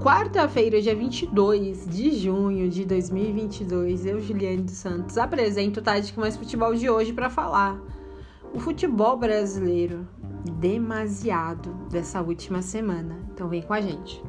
Quarta-feira, dia 22 de junho de 2022, eu, Juliane dos Santos, apresento o Tática Mais Futebol de hoje para falar o futebol brasileiro demasiado dessa última semana. Então vem com a gente.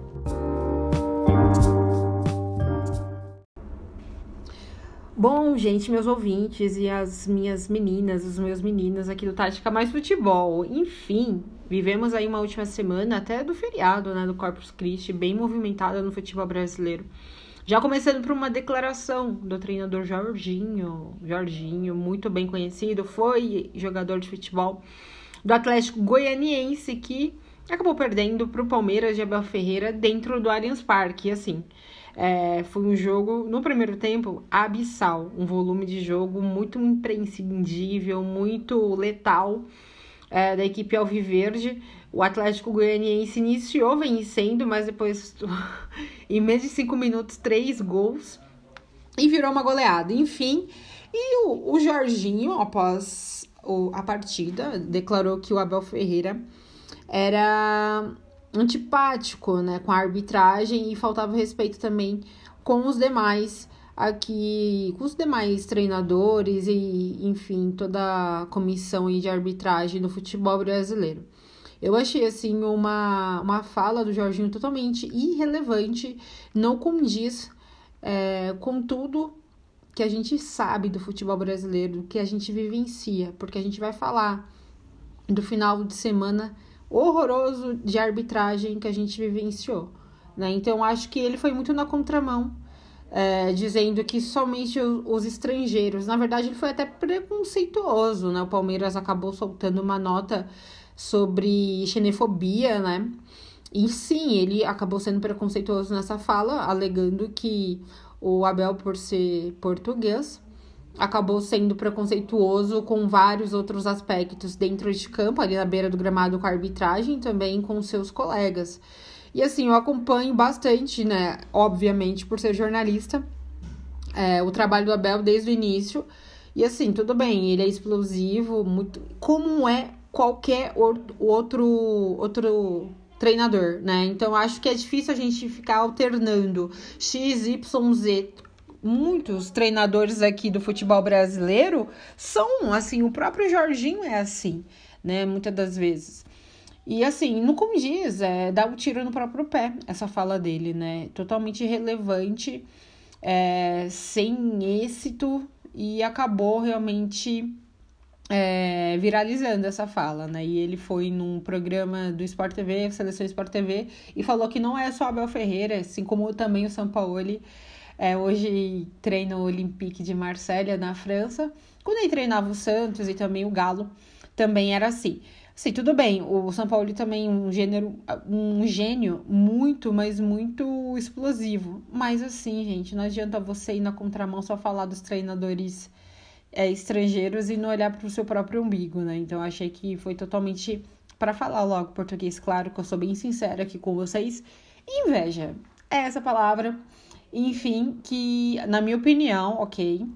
Bom, gente, meus ouvintes e as minhas meninas, os meus meninos aqui do Tática Mais Futebol. Enfim, vivemos aí uma última semana, até do feriado, né, do Corpus Christi, bem movimentada no futebol brasileiro. Já começando por uma declaração do treinador Jorginho, Jorginho, muito bem conhecido, foi jogador de futebol do Atlético Goianiense, que acabou perdendo para o Palmeiras de Abel Ferreira dentro do Allianz Parque, assim. É, foi um jogo, no primeiro tempo, abissal. Um volume de jogo muito imprescindível, muito letal é, da equipe Alviverde. O Atlético Goianiense iniciou vencendo, mas depois, em menos de cinco minutos, três gols e virou uma goleada. Enfim, e o, o Jorginho, após o, a partida, declarou que o Abel Ferreira era antipático, né, com a arbitragem e faltava respeito também com os demais aqui, com os demais treinadores e, enfim, toda a comissão de arbitragem do futebol brasileiro. Eu achei, assim, uma, uma fala do Jorginho totalmente irrelevante, não condiz é, com tudo que a gente sabe do futebol brasileiro, que a gente vivencia, porque a gente vai falar do final de semana horroroso de arbitragem que a gente vivenciou. Né? Então, acho que ele foi muito na contramão, é, dizendo que somente os, os, estrangeiros. Na verdade, ele foi até preconceituoso. Né? O Palmeiras acabou soltando uma nota sobre xenofobia, né? E sim, ele acabou sendo preconceituoso nessa fala, alegando que o Abel, por ser português, acabou sendo preconceituoso com vários outros aspectos dentro de campo, ali na beira do gramado com a arbitragem, também com seus colegas. E assim, eu acompanho bastante, né? Obviamente, por ser jornalista, é, o trabalho do Abel desde o início. E assim, tudo bem, ele é explosivo, muito. Como é qualquer outro, outro treinador, né? Então acho que é difícil a gente ficar alternando X, Y, Z muitos treinadores aqui do futebol brasileiro são assim, o próprio Jorginho é assim, né? Muitas das vezes. E assim, não condiz, é dar um tiro no próprio pé, essa fala dele, né? Totalmente irrelevante, é, sem êxito e acabou realmente é, viralizando essa fala, né? E ele foi num programa do Sport TV, Seleção Sport TV, e falou que não é só Abel Ferreira, assim como também o Sampaoli é, hoje treina o Olympique de Marselha, na França. Quando ele treinava o Santos e também o Galo, também era assim. Sim, tudo bem. O São Paulo também é um gênero, um gênio muito, mas muito explosivo. Mas assim, gente, não adianta você ir na contramão só falar dos treinadores é, estrangeiros e não olhar para o seu próprio umbigo, né? Então achei que foi totalmente para falar logo português, claro que eu sou bem sincera aqui com vocês. Inveja é essa palavra. Enfim, que, na minha opinião, ok,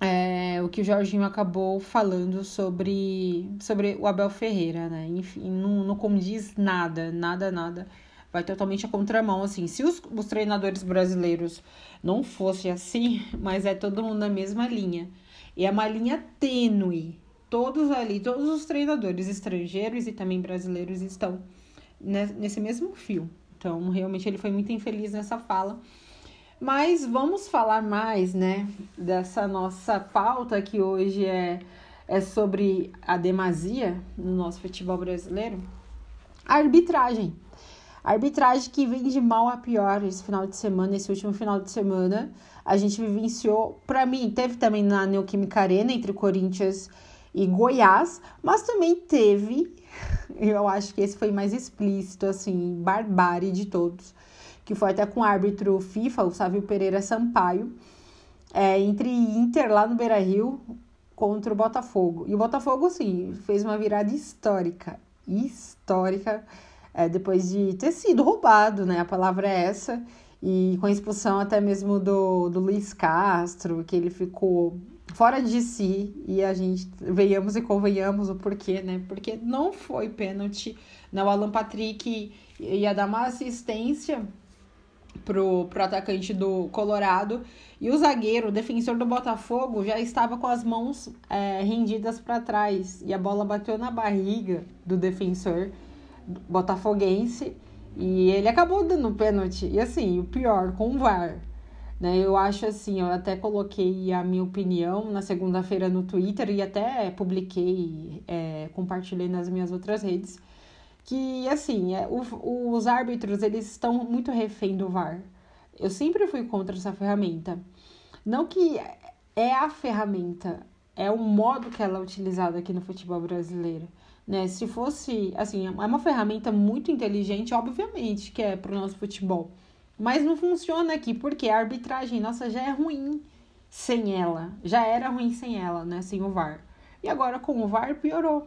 é, o que o Jorginho acabou falando sobre, sobre o Abel Ferreira, né? Enfim, não, não condiz nada, nada, nada. Vai totalmente a contramão, assim. Se os, os treinadores brasileiros não fossem assim, mas é todo mundo na mesma linha. E é uma linha tênue. Todos ali, todos os treinadores estrangeiros e também brasileiros estão nesse mesmo fio. Então, realmente, ele foi muito infeliz nessa fala. Mas vamos falar mais, né, dessa nossa pauta que hoje é, é sobre a demasia no nosso futebol brasileiro. A arbitragem. A arbitragem que vem de mal a pior esse final de semana, esse último final de semana. A gente vivenciou, para mim, teve também na Neoquímica Arena entre Corinthians e Goiás, mas também teve, eu acho que esse foi mais explícito, assim, barbárie de todos que foi até com o árbitro FIFA, o Sávio Pereira Sampaio, é, entre Inter lá no Beira Rio contra o Botafogo. E o Botafogo, sim, fez uma virada histórica. Histórica, é, depois de ter sido roubado, né? A palavra é essa. E com a expulsão até mesmo do, do Luiz Castro, que ele ficou fora de si. E a gente venhamos e convenhamos o porquê, né? Porque não foi pênalti. Não, Alan Patrick ia dar uma assistência pro, pro atacante do Colorado. E o zagueiro, o defensor do Botafogo, já estava com as mãos é, rendidas para trás. E a bola bateu na barriga do defensor botafoguense. E ele acabou dando pênalti. E assim, o pior, com o VAR. Né? Eu acho assim, eu até coloquei a minha opinião na segunda-feira no Twitter e até publiquei, é, compartilhei nas minhas outras redes, que assim, é, o, os árbitros eles estão muito refém do VAR. Eu sempre fui contra essa ferramenta. Não que é a ferramenta, é o modo que ela é utilizada aqui no futebol brasileiro. Né? Se fosse, assim, é uma ferramenta muito inteligente, obviamente, que é para o nosso futebol. Mas não funciona aqui, porque a arbitragem, nossa, já é ruim sem ela. Já era ruim sem ela, né? Sem o VAR. E agora com o VAR piorou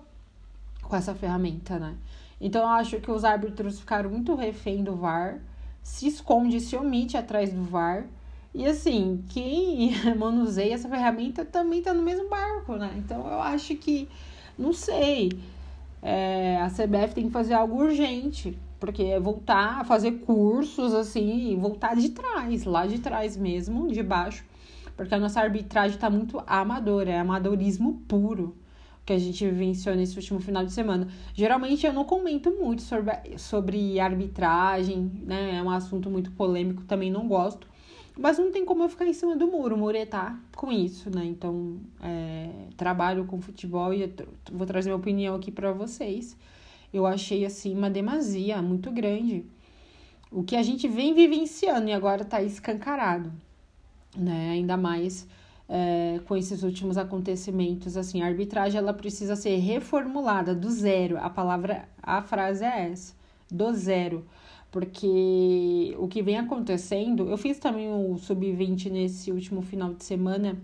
com essa ferramenta, né? Então eu acho que os árbitros ficaram muito refém do VAR, se esconde, se omite atrás do VAR. E assim, quem manuseia essa ferramenta também tá no mesmo barco, né? Então eu acho que, não sei, é, a CBF tem que fazer algo urgente porque é voltar a fazer cursos assim, voltar de trás, lá de trás mesmo, de baixo, porque a nossa arbitragem está muito amadora, é amadorismo puro que a gente vivenciou nesse último final de semana. Geralmente eu não comento muito sobre, sobre arbitragem, né? É um assunto muito polêmico, também não gosto. Mas não tem como eu ficar em cima do muro, muretar com isso, né? Então, é, trabalho com futebol e vou trazer minha opinião aqui para vocês eu achei assim uma demasia muito grande. O que a gente vem vivenciando e agora está escancarado, né? Ainda mais é, com esses últimos acontecimentos, assim, a arbitragem ela precisa ser reformulada do zero. A palavra, a frase é essa, do zero. Porque o que vem acontecendo, eu fiz também o sub-20 nesse último final de semana,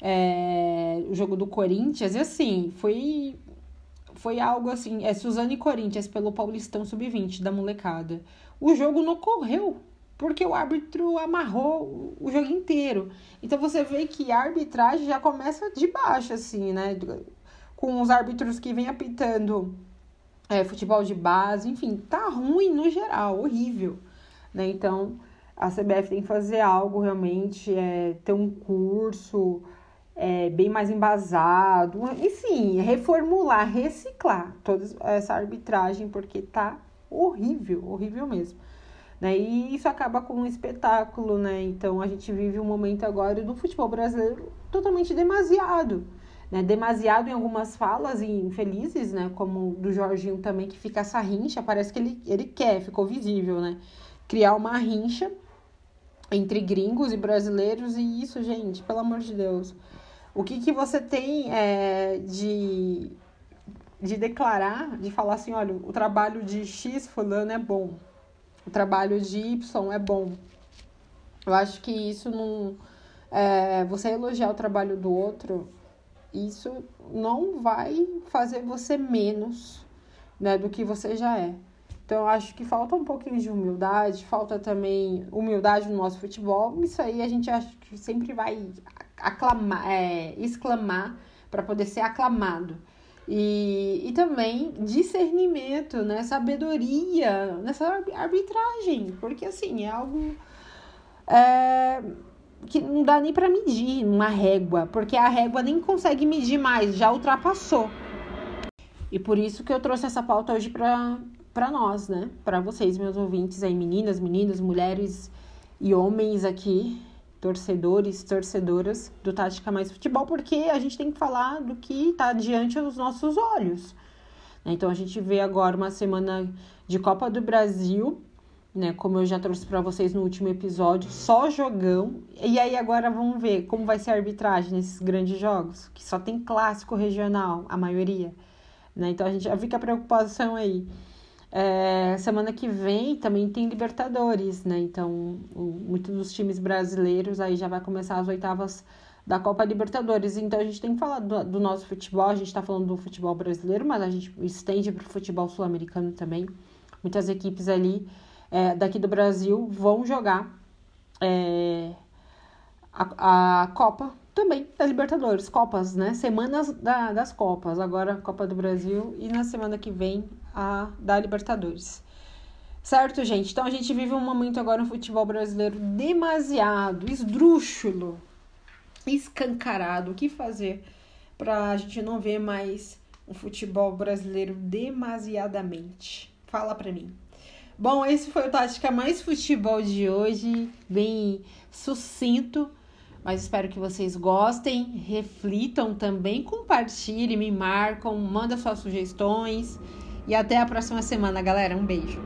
é, o jogo do Corinthians, e assim, foi foi algo assim, é Suzane e Corinthians pelo Paulistão Sub-20 da molecada. O jogo não correu, porque o árbitro amarrou o jogo inteiro. Então você vê que a arbitragem já começa de baixo, assim, né? Com os árbitros que vêm apitando é, futebol de base, enfim, tá ruim no geral, horrível. Né? Então a CBF tem que fazer algo realmente, é, ter um curso é, bem mais embasado, enfim, reformular, reciclar toda essa arbitragem, porque tá horrível, horrível mesmo. Né? E isso acaba com um espetáculo, né? Então a gente vive um momento agora do futebol brasileiro totalmente demasiado. Né? Demasiado em algumas falas infelizes, né? Como do Jorginho também, que fica essa rincha, parece que ele, ele quer, ficou visível, né? Criar uma rincha entre gringos e brasileiros, e isso, gente, pelo amor de Deus. O que, que você tem é, de, de declarar, de falar assim, olha, o trabalho de X fulano é bom, o trabalho de Y é bom. Eu acho que isso não. É, você elogiar o trabalho do outro, isso não vai fazer você menos né, do que você já é. Então, eu acho que falta um pouquinho de humildade, falta também humildade no nosso futebol. Isso aí a gente acha que sempre vai aclamar, é, exclamar para poder ser aclamado. E, e também discernimento, né? sabedoria nessa arbitragem, porque assim é algo é, que não dá nem para medir uma régua, porque a régua nem consegue medir mais, já ultrapassou. E por isso que eu trouxe essa pauta hoje para nós, né? Para vocês, meus ouvintes aí, meninas, meninos, mulheres e homens aqui torcedores, torcedoras do Tática Mais Futebol, porque a gente tem que falar do que está diante dos nossos olhos. Né? Então a gente vê agora uma semana de Copa do Brasil, né? Como eu já trouxe para vocês no último episódio, só jogão. E aí agora vamos ver como vai ser a arbitragem nesses grandes jogos, que só tem clássico regional, a maioria. Né? Então a gente já fica a preocupação aí. É, semana que vem também tem Libertadores, né? Então, muitos dos times brasileiros aí já vai começar as oitavas da Copa Libertadores. Então, a gente tem que falar do, do nosso futebol. A gente está falando do futebol brasileiro, mas a gente estende para o futebol sul-americano também. Muitas equipes ali é, daqui do Brasil vão jogar é, a, a Copa também da Libertadores, Copas, né? Semanas da, das Copas. Agora Copa do Brasil e na semana que vem a da Libertadores. Certo, gente? Então a gente vive um momento agora no futebol brasileiro demasiado esdrúxulo, escancarado. O que fazer para a gente não ver mais um futebol brasileiro demasiadamente? Fala para mim. Bom, esse foi o Tática Mais Futebol de hoje, bem sucinto, mas espero que vocês gostem, reflitam também, compartilhem, me marcam, mandem suas sugestões e até a próxima semana, galera. Um beijo.